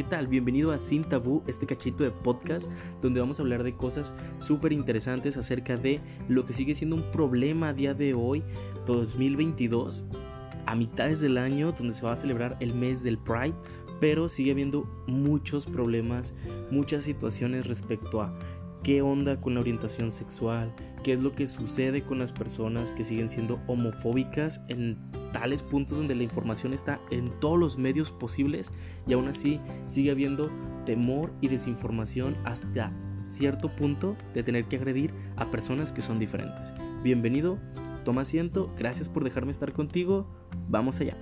¿qué tal? Bienvenido a Sin Tabú, este cachito de podcast donde vamos a hablar de cosas súper interesantes acerca de lo que sigue siendo un problema a día de hoy, 2022, a mitades del año, donde se va a celebrar el mes del Pride, pero sigue habiendo muchos problemas, muchas situaciones respecto a qué onda con la orientación sexual, qué es lo que sucede con las personas que siguen siendo homofóbicas en tales puntos donde la información está en todos los medios posibles y aún así sigue habiendo temor y desinformación hasta cierto punto de tener que agredir a personas que son diferentes. Bienvenido, toma asiento, gracias por dejarme estar contigo, vamos allá.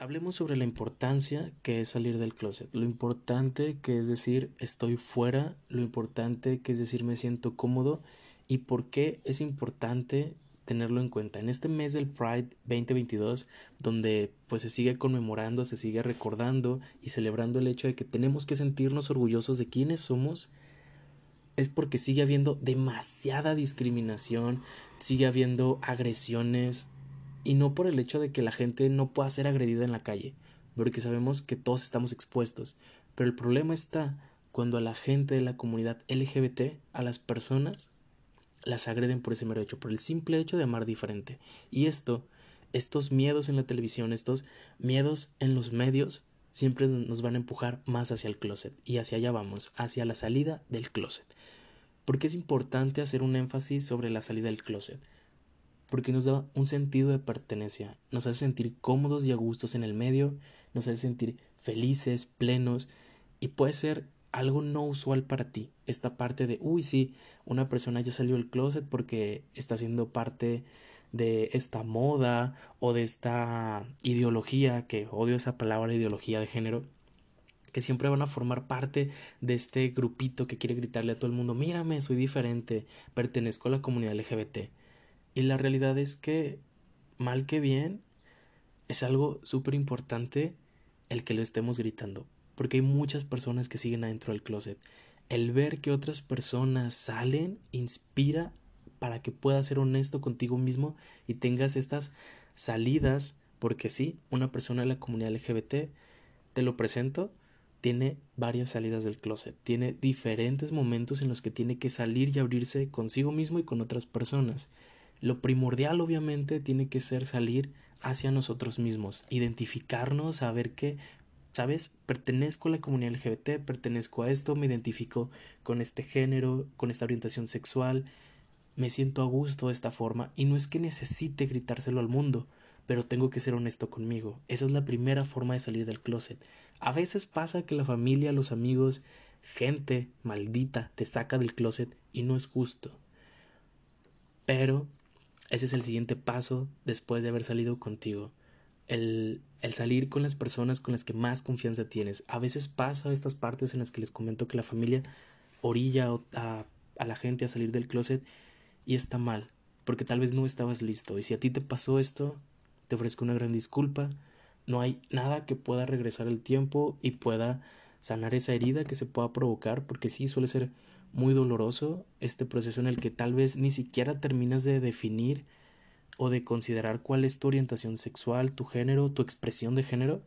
Hablemos sobre la importancia que es salir del closet, lo importante que es decir estoy fuera, lo importante que es decir me siento cómodo y por qué es importante tenerlo en cuenta. En este mes del Pride 2022, donde pues se sigue conmemorando, se sigue recordando y celebrando el hecho de que tenemos que sentirnos orgullosos de quiénes somos, es porque sigue habiendo demasiada discriminación, sigue habiendo agresiones, y no por el hecho de que la gente no pueda ser agredida en la calle, porque sabemos que todos estamos expuestos, pero el problema está cuando a la gente de la comunidad LGBT, a las personas, las agreden por ese mero hecho, por el simple hecho de amar diferente. Y esto, estos miedos en la televisión, estos miedos en los medios, siempre nos van a empujar más hacia el closet. Y hacia allá vamos, hacia la salida del closet. Porque es importante hacer un énfasis sobre la salida del closet porque nos da un sentido de pertenencia, nos hace sentir cómodos y a gustos en el medio, nos hace sentir felices, plenos y puede ser algo no usual para ti, esta parte de, uy, sí, una persona ya salió del closet porque está siendo parte de esta moda o de esta ideología, que odio esa palabra ideología de género, que siempre van a formar parte de este grupito que quiere gritarle a todo el mundo, mírame, soy diferente, pertenezco a la comunidad LGBT. Y la realidad es que, mal que bien, es algo súper importante el que lo estemos gritando, porque hay muchas personas que siguen adentro del closet. El ver que otras personas salen inspira para que puedas ser honesto contigo mismo y tengas estas salidas, porque sí, una persona de la comunidad LGBT, te lo presento, tiene varias salidas del closet, tiene diferentes momentos en los que tiene que salir y abrirse consigo mismo y con otras personas. Lo primordial obviamente tiene que ser salir hacia nosotros mismos, identificarnos, saber que, ¿sabes? Pertenezco a la comunidad LGBT, pertenezco a esto, me identifico con este género, con esta orientación sexual, me siento a gusto de esta forma y no es que necesite gritárselo al mundo, pero tengo que ser honesto conmigo. Esa es la primera forma de salir del closet. A veces pasa que la familia, los amigos, gente maldita te saca del closet y no es justo. Pero ese es el siguiente paso después de haber salido contigo. El, el, salir con las personas con las que más confianza tienes. A veces pasa estas partes en las que les comento que la familia orilla a, a la gente a salir del closet y está mal, porque tal vez no estabas listo. Y si a ti te pasó esto, te ofrezco una gran disculpa. No hay nada que pueda regresar el tiempo y pueda sanar esa herida que se pueda provocar, porque sí suele ser muy doloroso este proceso en el que tal vez ni siquiera terminas de definir o de considerar cuál es tu orientación sexual, tu género, tu expresión de género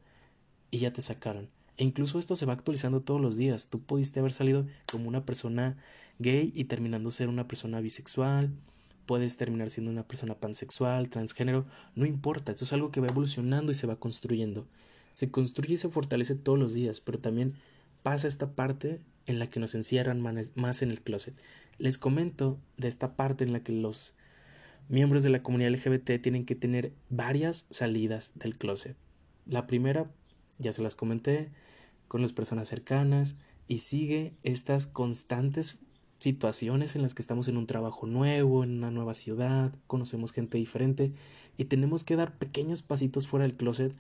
y ya te sacaron. E incluso esto se va actualizando todos los días. Tú pudiste haber salido como una persona gay y terminando ser una persona bisexual, puedes terminar siendo una persona pansexual, transgénero, no importa, esto es algo que va evolucionando y se va construyendo. Se construye y se fortalece todos los días, pero también pasa esta parte en la que nos encierran más en el closet. Les comento de esta parte en la que los miembros de la comunidad LGBT tienen que tener varias salidas del closet. La primera, ya se las comenté, con las personas cercanas y sigue estas constantes situaciones en las que estamos en un trabajo nuevo, en una nueva ciudad, conocemos gente diferente y tenemos que dar pequeños pasitos fuera del closet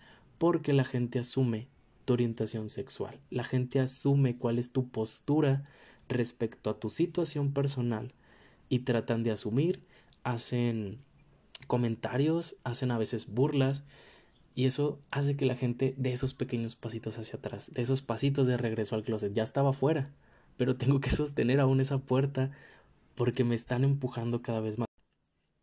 porque la gente asume tu orientación sexual. La gente asume cuál es tu postura respecto a tu situación personal y tratan de asumir, hacen comentarios, hacen a veces burlas y eso hace que la gente dé esos pequeños pasitos hacia atrás, de esos pasitos de regreso al closet. Ya estaba fuera, pero tengo que sostener aún esa puerta porque me están empujando cada vez más.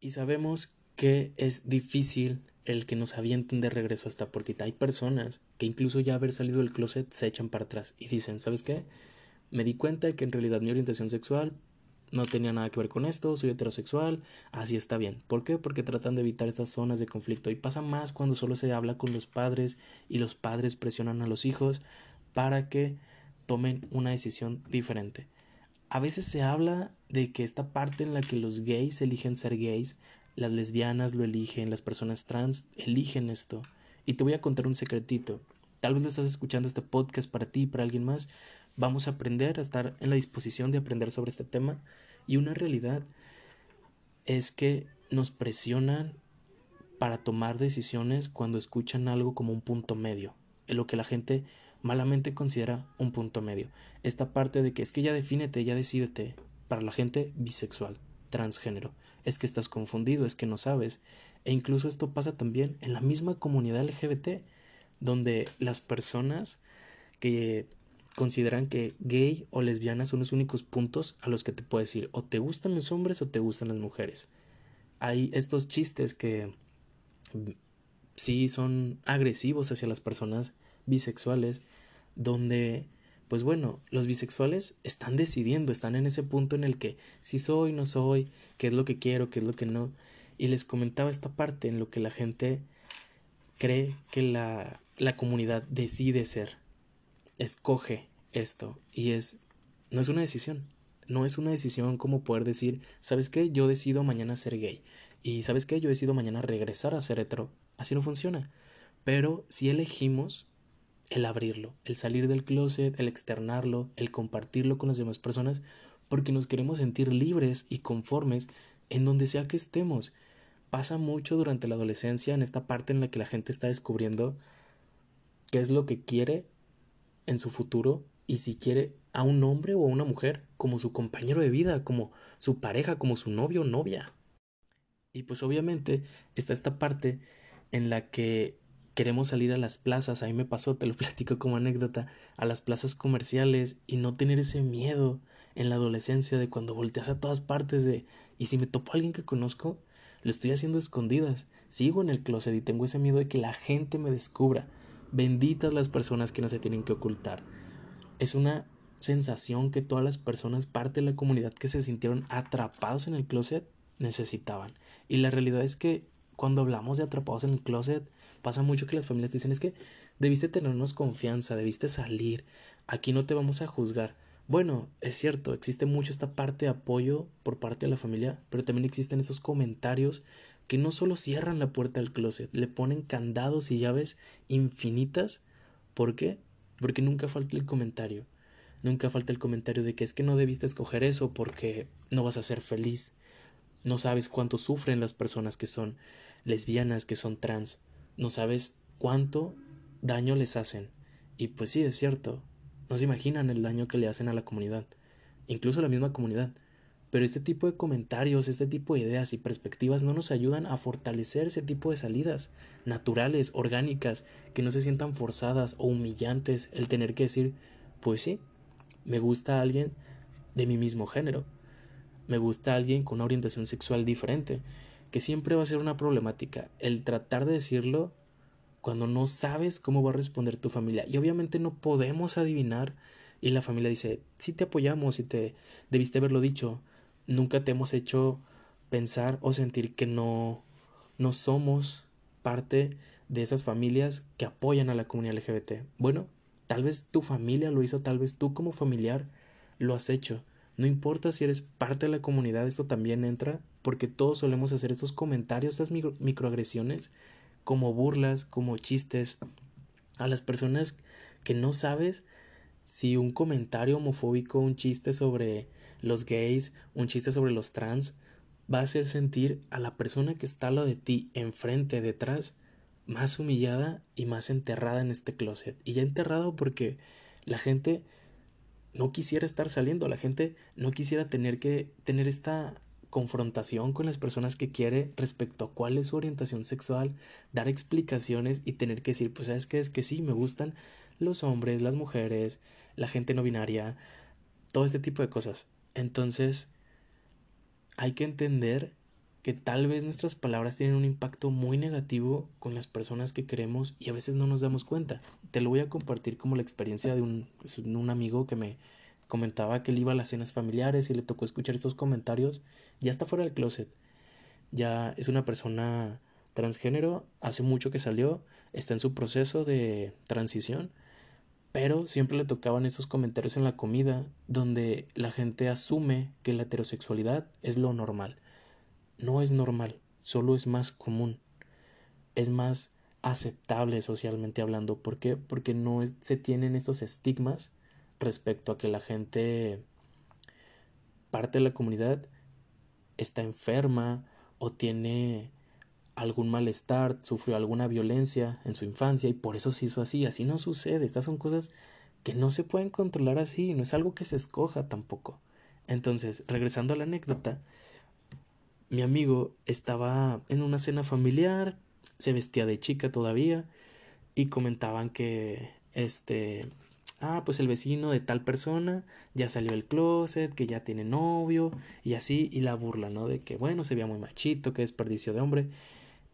Y sabemos que es difícil el que nos avienten de regreso a esta puertita. Hay personas que incluso ya haber salido del closet se echan para atrás y dicen, ¿sabes qué? Me di cuenta de que en realidad mi orientación sexual no tenía nada que ver con esto, soy heterosexual, así está bien. ¿Por qué? Porque tratan de evitar estas zonas de conflicto y pasa más cuando solo se habla con los padres y los padres presionan a los hijos para que tomen una decisión diferente. A veces se habla de que esta parte en la que los gays eligen ser gays, las lesbianas lo eligen, las personas trans eligen esto. Y te voy a contar un secretito. Tal vez lo estás escuchando este podcast para ti y para alguien más. Vamos a aprender a estar en la disposición de aprender sobre este tema. Y una realidad es que nos presionan para tomar decisiones cuando escuchan algo como un punto medio, en lo que la gente malamente considera un punto medio. Esta parte de que es que ya defínete, ya decídete, para la gente bisexual, transgénero, es que estás confundido, es que no sabes. E incluso esto pasa también en la misma comunidad LGBT, donde las personas que consideran que gay o lesbiana son los únicos puntos a los que te puedes decir o te gustan los hombres o te gustan las mujeres. Hay estos chistes que sí son agresivos hacia las personas bisexuales, donde, pues bueno, los bisexuales están decidiendo, están en ese punto en el que si soy, no soy, qué es lo que quiero, qué es lo que no. Y les comentaba esta parte en lo que la gente cree que la, la comunidad decide ser, escoge esto. Y es, no es una decisión, no es una decisión como poder decir, ¿sabes qué? Yo decido mañana ser gay. Y ¿sabes qué? Yo decido mañana regresar a ser hetero. Así no funciona. Pero si elegimos el abrirlo, el salir del closet, el externarlo, el compartirlo con las demás personas, porque nos queremos sentir libres y conformes en donde sea que estemos. Pasa mucho durante la adolescencia en esta parte en la que la gente está descubriendo qué es lo que quiere en su futuro y si quiere a un hombre o a una mujer como su compañero de vida, como su pareja, como su novio o novia. Y pues obviamente está esta parte en la que queremos salir a las plazas, a mí me pasó, te lo platico como anécdota, a las plazas comerciales y no tener ese miedo en la adolescencia de cuando volteas a todas partes de y si me topo a alguien que conozco, lo estoy haciendo escondidas, sigo en el closet y tengo ese miedo de que la gente me descubra. Benditas las personas que no se tienen que ocultar. Es una sensación que todas las personas, parte de la comunidad que se sintieron atrapados en el closet, necesitaban. Y la realidad es que cuando hablamos de atrapados en el closet, pasa mucho que las familias dicen es que debiste tenernos confianza, debiste salir, aquí no te vamos a juzgar. Bueno, es cierto, existe mucho esta parte de apoyo por parte de la familia, pero también existen esos comentarios que no solo cierran la puerta del closet, le ponen candados y llaves infinitas. ¿Por qué? Porque nunca falta el comentario. Nunca falta el comentario de que es que no debiste escoger eso porque no vas a ser feliz. No sabes cuánto sufren las personas que son lesbianas, que son trans. No sabes cuánto daño les hacen. Y pues sí, es cierto. No se imaginan el daño que le hacen a la comunidad. Incluso a la misma comunidad. Pero este tipo de comentarios, este tipo de ideas y perspectivas no nos ayudan a fortalecer ese tipo de salidas naturales, orgánicas, que no se sientan forzadas o humillantes el tener que decir, pues sí, me gusta alguien de mi mismo género, me gusta alguien con una orientación sexual diferente, que siempre va a ser una problemática el tratar de decirlo cuando no sabes cómo va a responder tu familia. Y obviamente no podemos adivinar y la familia dice, sí te apoyamos y te debiste haberlo dicho. Nunca te hemos hecho pensar o sentir que no, no somos parte de esas familias que apoyan a la comunidad LGBT. Bueno, tal vez tu familia lo hizo, tal vez tú como familiar lo has hecho. No importa si eres parte de la comunidad, esto también entra, porque todos solemos hacer estos comentarios, estas microagresiones, como burlas, como chistes, a las personas que no sabes si un comentario homofóbico, un chiste sobre los gays, un chiste sobre los trans, va a hacer sentir a la persona que está al lado de ti, enfrente, detrás, más humillada y más enterrada en este closet. Y ya enterrado porque la gente no quisiera estar saliendo, la gente no quisiera tener que tener esta confrontación con las personas que quiere respecto a cuál es su orientación sexual, dar explicaciones y tener que decir, pues sabes que es que sí, me gustan los hombres, las mujeres, la gente no binaria, todo este tipo de cosas. Entonces, hay que entender que tal vez nuestras palabras tienen un impacto muy negativo con las personas que queremos y a veces no nos damos cuenta. Te lo voy a compartir como la experiencia de un, un amigo que me comentaba que él iba a las cenas familiares y le tocó escuchar estos comentarios. Ya está fuera del closet. Ya es una persona transgénero, hace mucho que salió, está en su proceso de transición, pero siempre le tocaban esos comentarios en la comida donde la gente asume que la heterosexualidad es lo normal no es normal, solo es más común, es más aceptable socialmente hablando. ¿Por qué? Porque no se tienen estos estigmas respecto a que la gente, parte de la comunidad, está enferma o tiene algún malestar, sufrió alguna violencia en su infancia y por eso se hizo así. Así no sucede. Estas son cosas que no se pueden controlar así, no es algo que se escoja tampoco. Entonces, regresando a la anécdota, mi amigo estaba en una cena familiar, se vestía de chica todavía y comentaban que este ah, pues el vecino de tal persona ya salió del closet, que ya tiene novio y así y la burla, ¿no? De que bueno, se veía muy machito, que desperdicio de hombre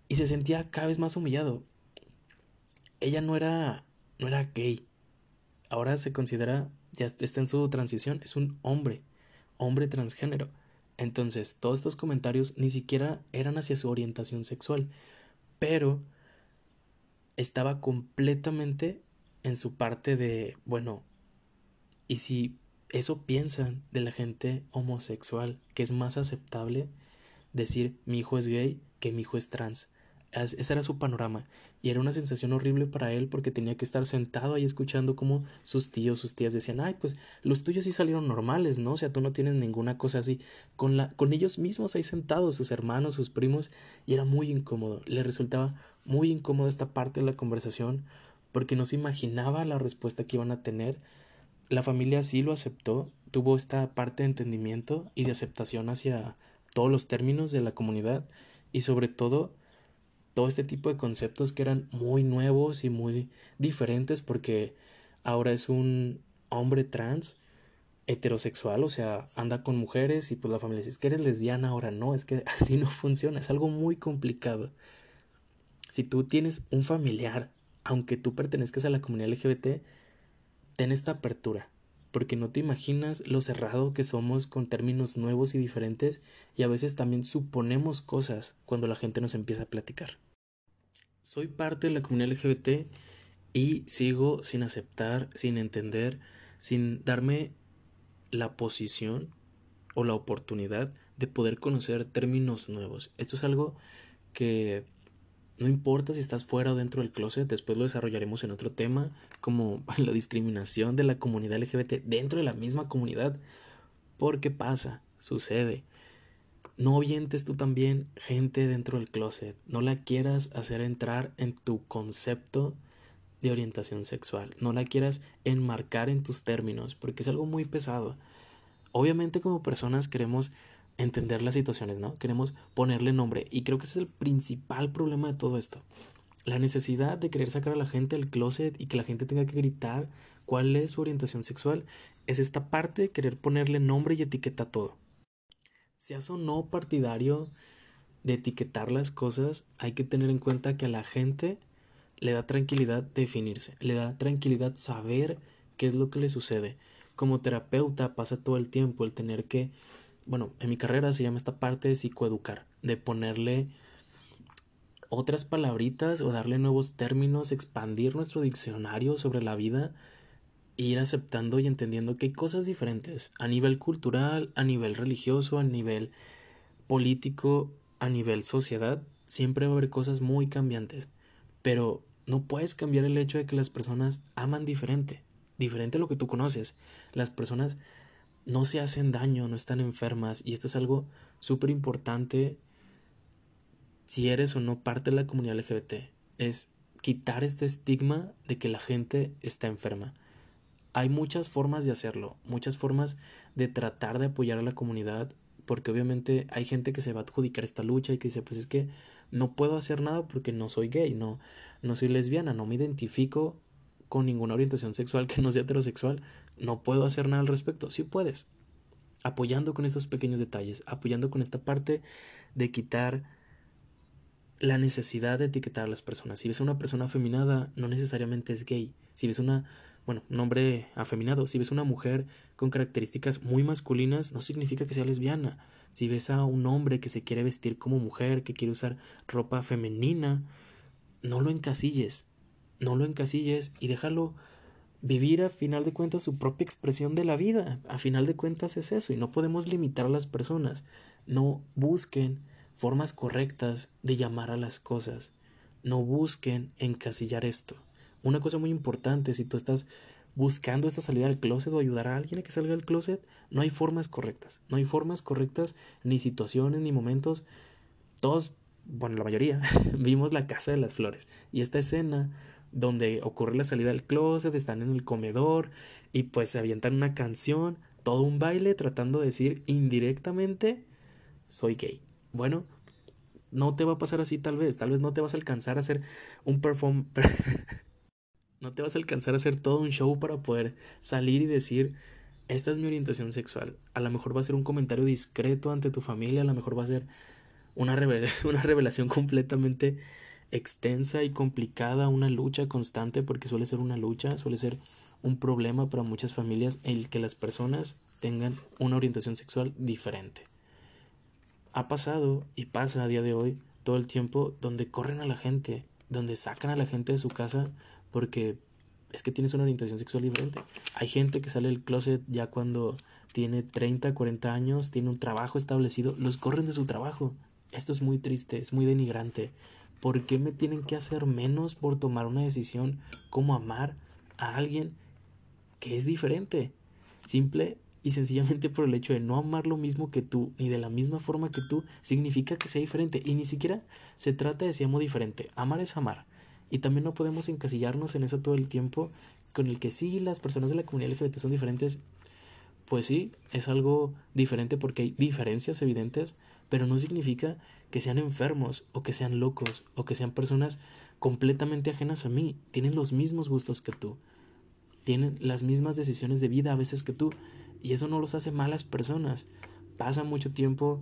y se sentía cada vez más humillado. Ella no era no era gay. Ahora se considera ya está en su transición, es un hombre, hombre transgénero. Entonces, todos estos comentarios ni siquiera eran hacia su orientación sexual, pero estaba completamente en su parte de, bueno, y si eso piensan de la gente homosexual, que es más aceptable decir mi hijo es gay que mi hijo es trans. Ese era su panorama. Y era una sensación horrible para él porque tenía que estar sentado ahí escuchando como sus tíos, sus tías decían, ay, pues los tuyos sí salieron normales, ¿no? O sea, tú no tienes ninguna cosa así. Con, la, con ellos mismos ahí sentados, sus hermanos, sus primos, y era muy incómodo. Le resultaba muy incómoda esta parte de la conversación porque no se imaginaba la respuesta que iban a tener. La familia sí lo aceptó, tuvo esta parte de entendimiento y de aceptación hacia todos los términos de la comunidad y sobre todo todo este tipo de conceptos que eran muy nuevos y muy diferentes porque ahora es un hombre trans heterosexual, o sea, anda con mujeres y pues la familia dice, es que eres lesbiana ahora, no, es que así no funciona, es algo muy complicado. Si tú tienes un familiar, aunque tú pertenezcas a la comunidad LGBT, ten esta apertura, porque no te imaginas lo cerrado que somos con términos nuevos y diferentes y a veces también suponemos cosas cuando la gente nos empieza a platicar. Soy parte de la comunidad LGBT y sigo sin aceptar, sin entender, sin darme la posición o la oportunidad de poder conocer términos nuevos. Esto es algo que no importa si estás fuera o dentro del closet, después lo desarrollaremos en otro tema, como la discriminación de la comunidad LGBT dentro de la misma comunidad. Porque pasa, sucede. No vientes tú también gente dentro del closet. No la quieras hacer entrar en tu concepto de orientación sexual. No la quieras enmarcar en tus términos, porque es algo muy pesado. Obviamente como personas queremos entender las situaciones, ¿no? Queremos ponerle nombre. Y creo que ese es el principal problema de todo esto. La necesidad de querer sacar a la gente del closet y que la gente tenga que gritar cuál es su orientación sexual es esta parte de querer ponerle nombre y etiqueta a todo seas o no partidario de etiquetar las cosas, hay que tener en cuenta que a la gente le da tranquilidad definirse, le da tranquilidad saber qué es lo que le sucede. Como terapeuta pasa todo el tiempo el tener que, bueno, en mi carrera se llama esta parte de psicoeducar, de ponerle otras palabritas o darle nuevos términos, expandir nuestro diccionario sobre la vida ir aceptando y entendiendo que hay cosas diferentes a nivel cultural, a nivel religioso, a nivel político, a nivel sociedad, siempre va a haber cosas muy cambiantes, pero no puedes cambiar el hecho de que las personas aman diferente, diferente a lo que tú conoces. Las personas no se hacen daño, no están enfermas y esto es algo súper importante si eres o no parte de la comunidad LGBT, es quitar este estigma de que la gente está enferma. Hay muchas formas de hacerlo, muchas formas de tratar de apoyar a la comunidad, porque obviamente hay gente que se va a adjudicar esta lucha y que dice, pues es que no puedo hacer nada porque no soy gay, no, no soy lesbiana, no me identifico con ninguna orientación sexual que no sea heterosexual, no puedo hacer nada al respecto. Sí puedes. apoyando con estos pequeños detalles, apoyando con esta parte de quitar la necesidad de etiquetar a las personas. Si ves a una persona afeminada, no necesariamente es gay. Si ves una, bueno, un hombre afeminado, si ves una mujer con características muy masculinas, no significa que sea lesbiana. Si ves a un hombre que se quiere vestir como mujer, que quiere usar ropa femenina, no lo encasilles. No lo encasilles y déjalo vivir a final de cuentas su propia expresión de la vida. A final de cuentas es eso y no podemos limitar a las personas. No busquen formas correctas de llamar a las cosas. No busquen encasillar esto. Una cosa muy importante, si tú estás buscando esta salida del closet o ayudar a alguien a que salga del closet, no hay formas correctas. No hay formas correctas, ni situaciones, ni momentos. Todos, bueno, la mayoría, vimos la casa de las flores. Y esta escena donde ocurre la salida del closet, están en el comedor y pues se avientan una canción, todo un baile tratando de decir indirectamente soy gay. Bueno, no te va a pasar así tal vez, tal vez no te vas a alcanzar a hacer un perform no te vas a alcanzar a hacer todo un show para poder salir y decir esta es mi orientación sexual. A lo mejor va a ser un comentario discreto ante tu familia, a lo mejor va a ser una, una revelación completamente extensa y complicada, una lucha constante, porque suele ser una lucha, suele ser un problema para muchas familias el que las personas tengan una orientación sexual diferente. Ha pasado y pasa a día de hoy todo el tiempo donde corren a la gente, donde sacan a la gente de su casa porque es que tienes una orientación sexual diferente. Hay gente que sale del closet ya cuando tiene 30, 40 años, tiene un trabajo establecido, los corren de su trabajo. Esto es muy triste, es muy denigrante. ¿Por qué me tienen que hacer menos por tomar una decisión como amar a alguien que es diferente? Simple y sencillamente por el hecho de no amar lo mismo que tú, ni de la misma forma que tú, significa que sea diferente. Y ni siquiera se trata de si amo diferente. Amar es amar. Y también no podemos encasillarnos en eso todo el tiempo, con el que sí, las personas de la comunidad LGBT son diferentes. Pues sí, es algo diferente porque hay diferencias evidentes, pero no significa que sean enfermos o que sean locos o que sean personas completamente ajenas a mí. Tienen los mismos gustos que tú. Tienen las mismas decisiones de vida a veces que tú. Y eso no los hace malas personas. Pasa mucho tiempo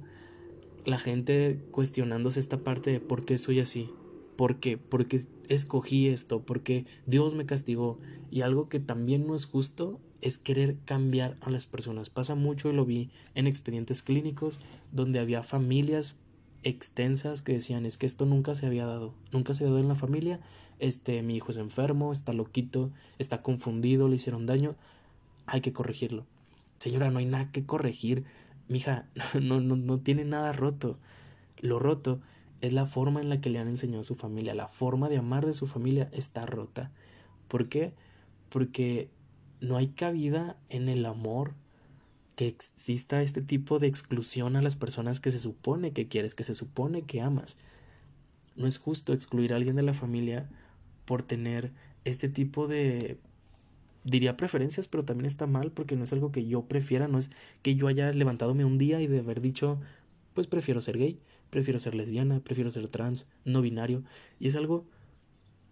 la gente cuestionándose esta parte de por qué soy así. ¿Por qué? Porque escogí esto, porque Dios me castigó. Y algo que también no es justo es querer cambiar a las personas. Pasa mucho y lo vi en expedientes clínicos donde había familias extensas que decían es que esto nunca se había dado, nunca se había dado en la familia, este mi hijo es enfermo, está loquito, está confundido, le hicieron daño, hay que corregirlo. Señora, no hay nada que corregir, mija, no, no, no tiene nada roto. Lo roto es la forma en la que le han enseñado a su familia, la forma de amar de su familia está rota. ¿Por qué? Porque no hay cabida en el amor que exista este tipo de exclusión a las personas que se supone que quieres, que se supone que amas. No es justo excluir a alguien de la familia por tener este tipo de diría preferencias, pero también está mal porque no es algo que yo prefiera, no es que yo haya levantadome un día y de haber dicho, pues prefiero ser gay, prefiero ser lesbiana, prefiero ser trans, no binario, y es algo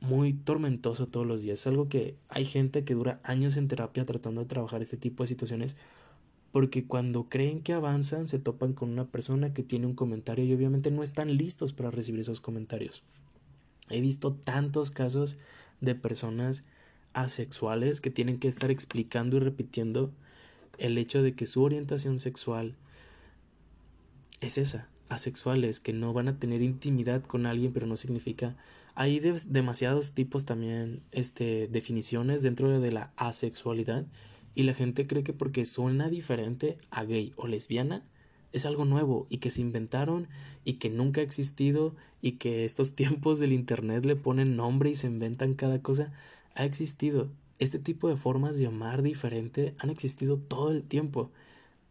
muy tormentoso todos los días. Es algo que hay gente que dura años en terapia tratando de trabajar este tipo de situaciones porque cuando creen que avanzan se topan con una persona que tiene un comentario y obviamente no están listos para recibir esos comentarios. He visto tantos casos de personas asexuales que tienen que estar explicando y repitiendo el hecho de que su orientación sexual es esa, asexuales, que no van a tener intimidad con alguien, pero no significa hay demasiados tipos también, este, definiciones dentro de la asexualidad y la gente cree que porque suena diferente a gay o lesbiana es algo nuevo y que se inventaron y que nunca ha existido y que estos tiempos del internet le ponen nombre y se inventan cada cosa, ha existido. Este tipo de formas de amar diferente han existido todo el tiempo.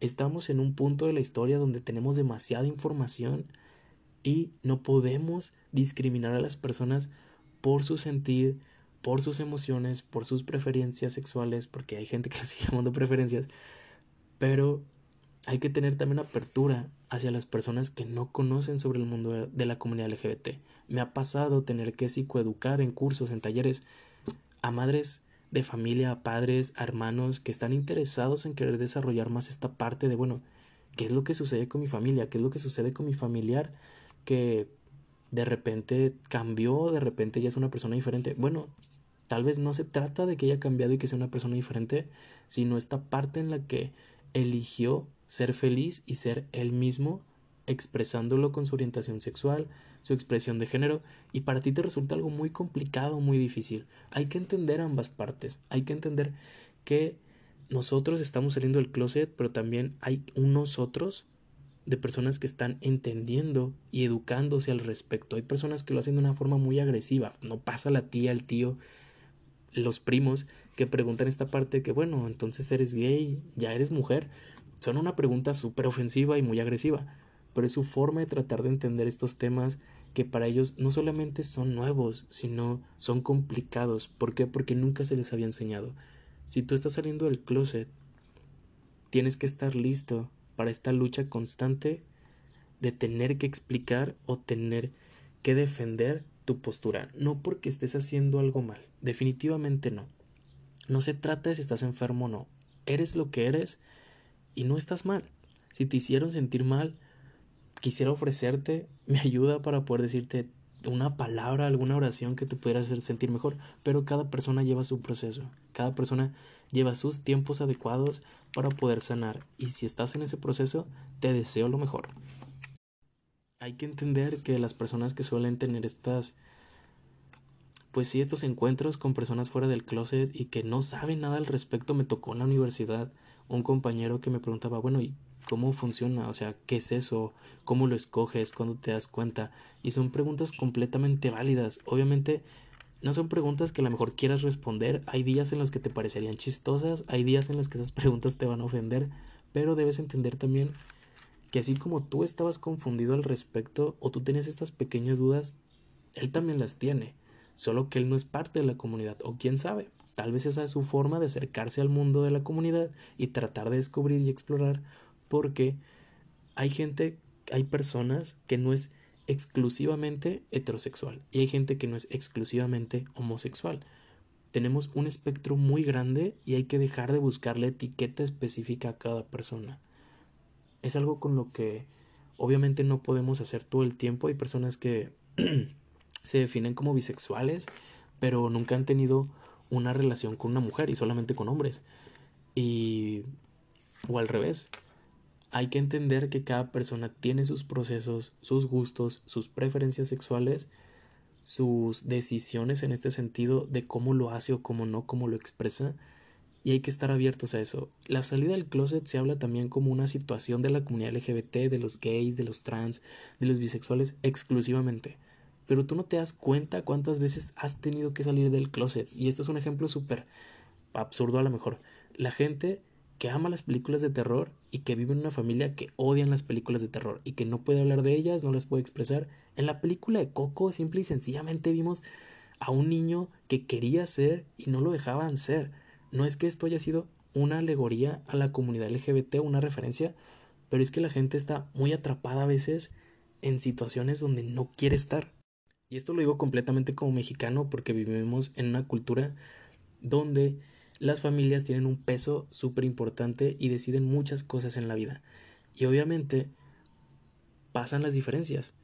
Estamos en un punto de la historia donde tenemos demasiada información y no podemos discriminar a las personas por su sentir, por sus emociones, por sus preferencias sexuales, porque hay gente que lo sigue llamando preferencias, pero hay que tener también apertura hacia las personas que no conocen sobre el mundo de la comunidad LGBT. Me ha pasado tener que psicoeducar en cursos, en talleres, a madres de familia, a padres, a hermanos que están interesados en querer desarrollar más esta parte de, bueno, ¿qué es lo que sucede con mi familia? ¿Qué es lo que sucede con mi familiar que de repente cambió, de repente ya es una persona diferente? Bueno, tal vez no se trata de que haya cambiado y que sea una persona diferente, sino esta parte en la que eligió ser feliz y ser él mismo expresándolo con su orientación sexual, su expresión de género, y para ti te resulta algo muy complicado, muy difícil. Hay que entender ambas partes, hay que entender que nosotros estamos saliendo del closet, pero también hay unos otros de personas que están entendiendo y educándose al respecto. Hay personas que lo hacen de una forma muy agresiva. No pasa la tía, el tío, los primos que preguntan esta parte que, bueno, entonces eres gay, ya eres mujer. Son una pregunta súper ofensiva y muy agresiva. Pero es su forma de tratar de entender estos temas que para ellos no solamente son nuevos, sino son complicados. ¿Por qué? Porque nunca se les había enseñado. Si tú estás saliendo del closet, tienes que estar listo para esta lucha constante de tener que explicar o tener que defender tu postura. No porque estés haciendo algo mal, definitivamente no. No se trata de si estás enfermo o no. Eres lo que eres y no estás mal. Si te hicieron sentir mal, quisiera ofrecerte mi ayuda para poder decirte una palabra, alguna oración que te pudiera hacer sentir mejor, pero cada persona lleva su proceso, cada persona lleva sus tiempos adecuados para poder sanar y si estás en ese proceso, te deseo lo mejor. Hay que entender que las personas que suelen tener estas pues sí, estos encuentros con personas fuera del closet y que no saben nada al respecto, me tocó en la universidad un compañero que me preguntaba, bueno, ¿y cómo funciona, o sea, qué es eso, cómo lo escoges, cuándo te das cuenta. Y son preguntas completamente válidas. Obviamente no son preguntas que a lo mejor quieras responder. Hay días en los que te parecerían chistosas, hay días en los que esas preguntas te van a ofender, pero debes entender también que así como tú estabas confundido al respecto o tú tenías estas pequeñas dudas, él también las tiene, solo que él no es parte de la comunidad, o quién sabe, tal vez esa es su forma de acercarse al mundo de la comunidad y tratar de descubrir y explorar porque hay gente, hay personas que no es exclusivamente heterosexual y hay gente que no es exclusivamente homosexual. Tenemos un espectro muy grande y hay que dejar de buscar la etiqueta específica a cada persona. Es algo con lo que obviamente no podemos hacer todo el tiempo. Hay personas que se definen como bisexuales, pero nunca han tenido una relación con una mujer y solamente con hombres. Y o al revés hay que entender que cada persona tiene sus procesos, sus gustos, sus preferencias sexuales, sus decisiones en este sentido de cómo lo hace o cómo no, cómo lo expresa, y hay que estar abiertos a eso. La salida del closet se habla también como una situación de la comunidad LGBT, de los gays, de los trans, de los bisexuales exclusivamente. Pero tú no te das cuenta cuántas veces has tenido que salir del closet. Y esto es un ejemplo súper absurdo a lo mejor. La gente que ama las películas de terror y que vive en una familia que odian las películas de terror y que no puede hablar de ellas, no las puede expresar. En la película de Coco simple y sencillamente vimos a un niño que quería ser y no lo dejaban ser. No es que esto haya sido una alegoría a la comunidad LGBT, una referencia, pero es que la gente está muy atrapada a veces en situaciones donde no quiere estar. Y esto lo digo completamente como mexicano porque vivimos en una cultura donde las familias tienen un peso súper importante y deciden muchas cosas en la vida. Y obviamente pasan las diferencias.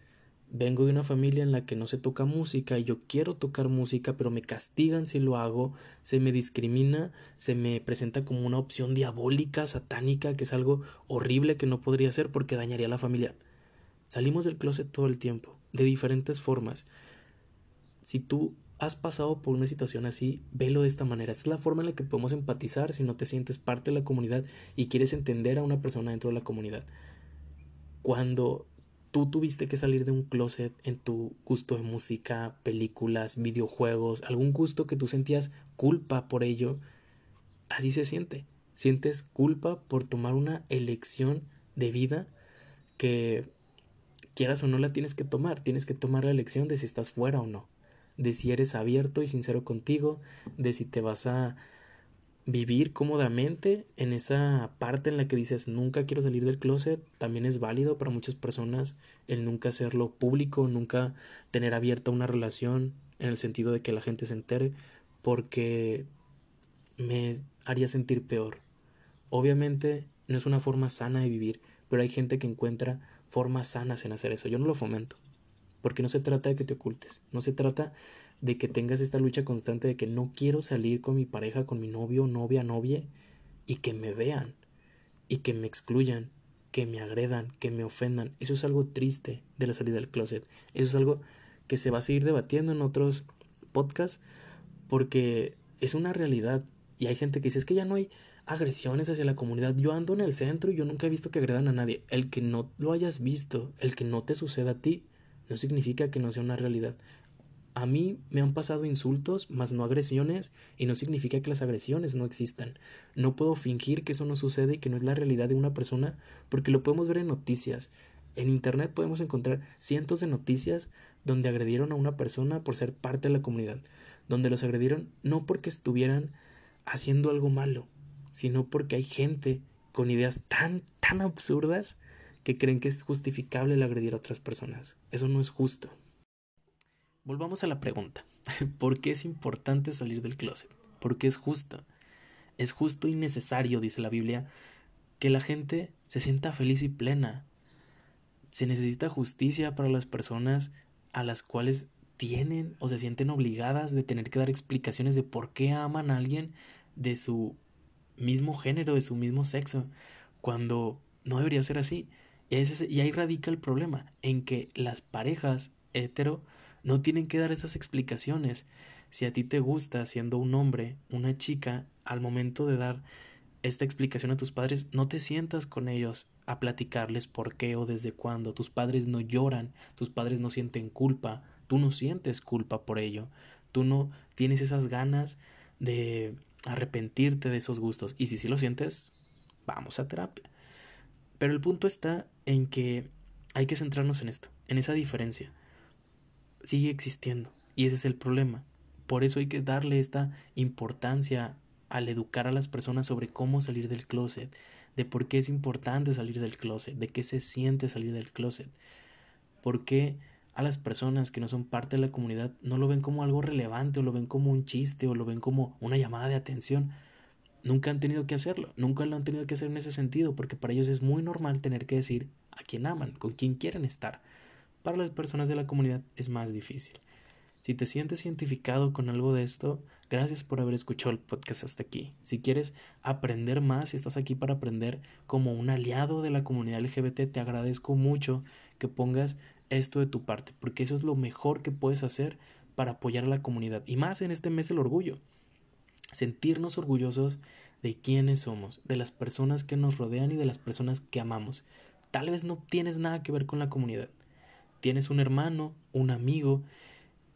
Vengo de una familia en la que no se toca música y yo quiero tocar música, pero me castigan si lo hago, se me discrimina, se me presenta como una opción diabólica, satánica, que es algo horrible que no podría ser porque dañaría a la familia. Salimos del closet todo el tiempo, de diferentes formas. Si tú has pasado por una situación así, velo de esta manera. Esta es la forma en la que podemos empatizar si no te sientes parte de la comunidad y quieres entender a una persona dentro de la comunidad. Cuando tú tuviste que salir de un closet en tu gusto de música, películas, videojuegos, algún gusto que tú sentías culpa por ello, así se siente. Sientes culpa por tomar una elección de vida que quieras o no la tienes que tomar. Tienes que tomar la elección de si estás fuera o no de si eres abierto y sincero contigo, de si te vas a vivir cómodamente en esa parte en la que dices nunca quiero salir del closet, también es válido para muchas personas el nunca hacerlo público, nunca tener abierta una relación en el sentido de que la gente se entere, porque me haría sentir peor. Obviamente no es una forma sana de vivir, pero hay gente que encuentra formas sanas en hacer eso. Yo no lo fomento, porque no se trata de que te ocultes, no se trata de que tengas esta lucha constante de que no quiero salir con mi pareja, con mi novio, novia, novia, y que me vean, y que me excluyan, que me agredan, que me ofendan. Eso es algo triste de la salida del closet. Eso es algo que se va a seguir debatiendo en otros podcasts, porque es una realidad. Y hay gente que dice, es que ya no hay agresiones hacia la comunidad. Yo ando en el centro y yo nunca he visto que agredan a nadie. El que no lo hayas visto, el que no te suceda a ti, no significa que no sea una realidad. A mí me han pasado insultos, más no agresiones, y no significa que las agresiones no existan. No puedo fingir que eso no sucede y que no es la realidad de una persona, porque lo podemos ver en noticias. En Internet podemos encontrar cientos de noticias donde agredieron a una persona por ser parte de la comunidad, donde los agredieron no porque estuvieran haciendo algo malo, sino porque hay gente con ideas tan, tan absurdas que creen que es justificable el agredir a otras personas. Eso no es justo. Volvamos a la pregunta. ¿Por qué es importante salir del closet? ¿Por qué es justo? Es justo y necesario, dice la Biblia, que la gente se sienta feliz y plena. Se necesita justicia para las personas a las cuales tienen o se sienten obligadas de tener que dar explicaciones de por qué aman a alguien de su mismo género, de su mismo sexo, cuando no debería ser así. Y, ahí radica el problema, en que las parejas hetero no tienen que dar esas explicaciones. Si a ti te gusta siendo un hombre, una chica, al momento de dar esta explicación a tus padres, no te sientas con ellos a platicarles por qué o desde cuándo. Tus padres no lloran, tus padres no sienten culpa, tú no sientes culpa por ello, tú no tienes esas ganas de arrepentirte de esos gustos. Y si sí lo sientes, vamos a terapia. Pero el punto está en que hay que centrarnos en esto, en esa diferencia sigue existiendo y ese es el problema. Por eso hay que darle esta importancia al educar a las personas sobre cómo salir del closet, de por qué es importante salir del closet, de qué se siente salir del closet, por qué a las personas que no son parte de la comunidad no lo ven como algo relevante o lo ven como un chiste o lo ven como una llamada de atención. Nunca han tenido que hacerlo, nunca lo han tenido que hacer en ese sentido, porque para ellos es muy normal tener que decir a quién aman, con quién quieren estar. Para las personas de la comunidad es más difícil. Si te sientes identificado con algo de esto, gracias por haber escuchado el podcast hasta aquí. Si quieres aprender más, si estás aquí para aprender como un aliado de la comunidad LGBT, te agradezco mucho que pongas esto de tu parte, porque eso es lo mejor que puedes hacer para apoyar a la comunidad. Y más en este mes el orgullo. Sentirnos orgullosos de quiénes somos, de las personas que nos rodean y de las personas que amamos. Tal vez no tienes nada que ver con la comunidad, tienes un hermano, un amigo,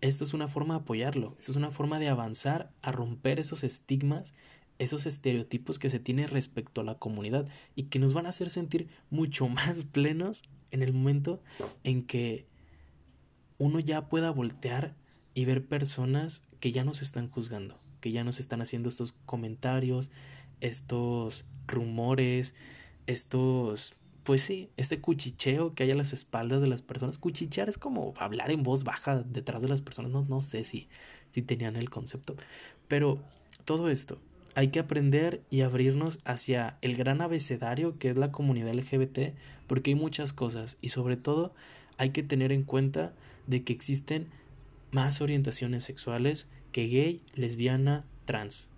esto es una forma de apoyarlo, esto es una forma de avanzar a romper esos estigmas, esos estereotipos que se tienen respecto a la comunidad y que nos van a hacer sentir mucho más plenos en el momento en que uno ya pueda voltear y ver personas que ya nos están juzgando, que ya nos están haciendo estos comentarios, estos rumores, estos pues sí, este cuchicheo que hay a las espaldas de las personas, cuchichear es como hablar en voz baja detrás de las personas, no, no sé si, si tenían el concepto, pero todo esto, hay que aprender y abrirnos hacia el gran abecedario que es la comunidad LGBT, porque hay muchas cosas y sobre todo hay que tener en cuenta de que existen más orientaciones sexuales que gay, lesbiana, trans,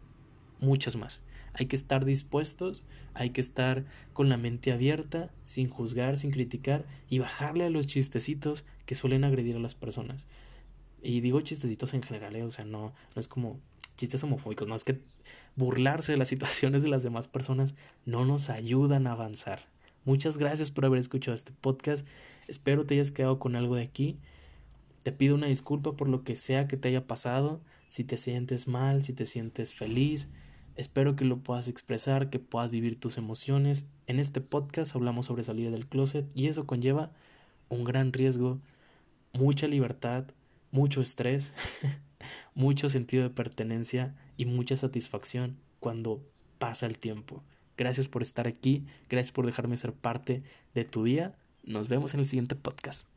muchas más. Hay que estar dispuestos, hay que estar con la mente abierta, sin juzgar, sin criticar y bajarle a los chistecitos que suelen agredir a las personas. Y digo chistecitos en general, ¿eh? o sea, no, no es como chistes homofóbicos, no es que burlarse de las situaciones de las demás personas no nos ayudan a avanzar. Muchas gracias por haber escuchado este podcast. Espero te hayas quedado con algo de aquí. Te pido una disculpa por lo que sea que te haya pasado. Si te sientes mal, si te sientes feliz, Espero que lo puedas expresar, que puedas vivir tus emociones. En este podcast hablamos sobre salir del closet y eso conlleva un gran riesgo, mucha libertad, mucho estrés, mucho sentido de pertenencia y mucha satisfacción cuando pasa el tiempo. Gracias por estar aquí, gracias por dejarme ser parte de tu día. Nos vemos en el siguiente podcast.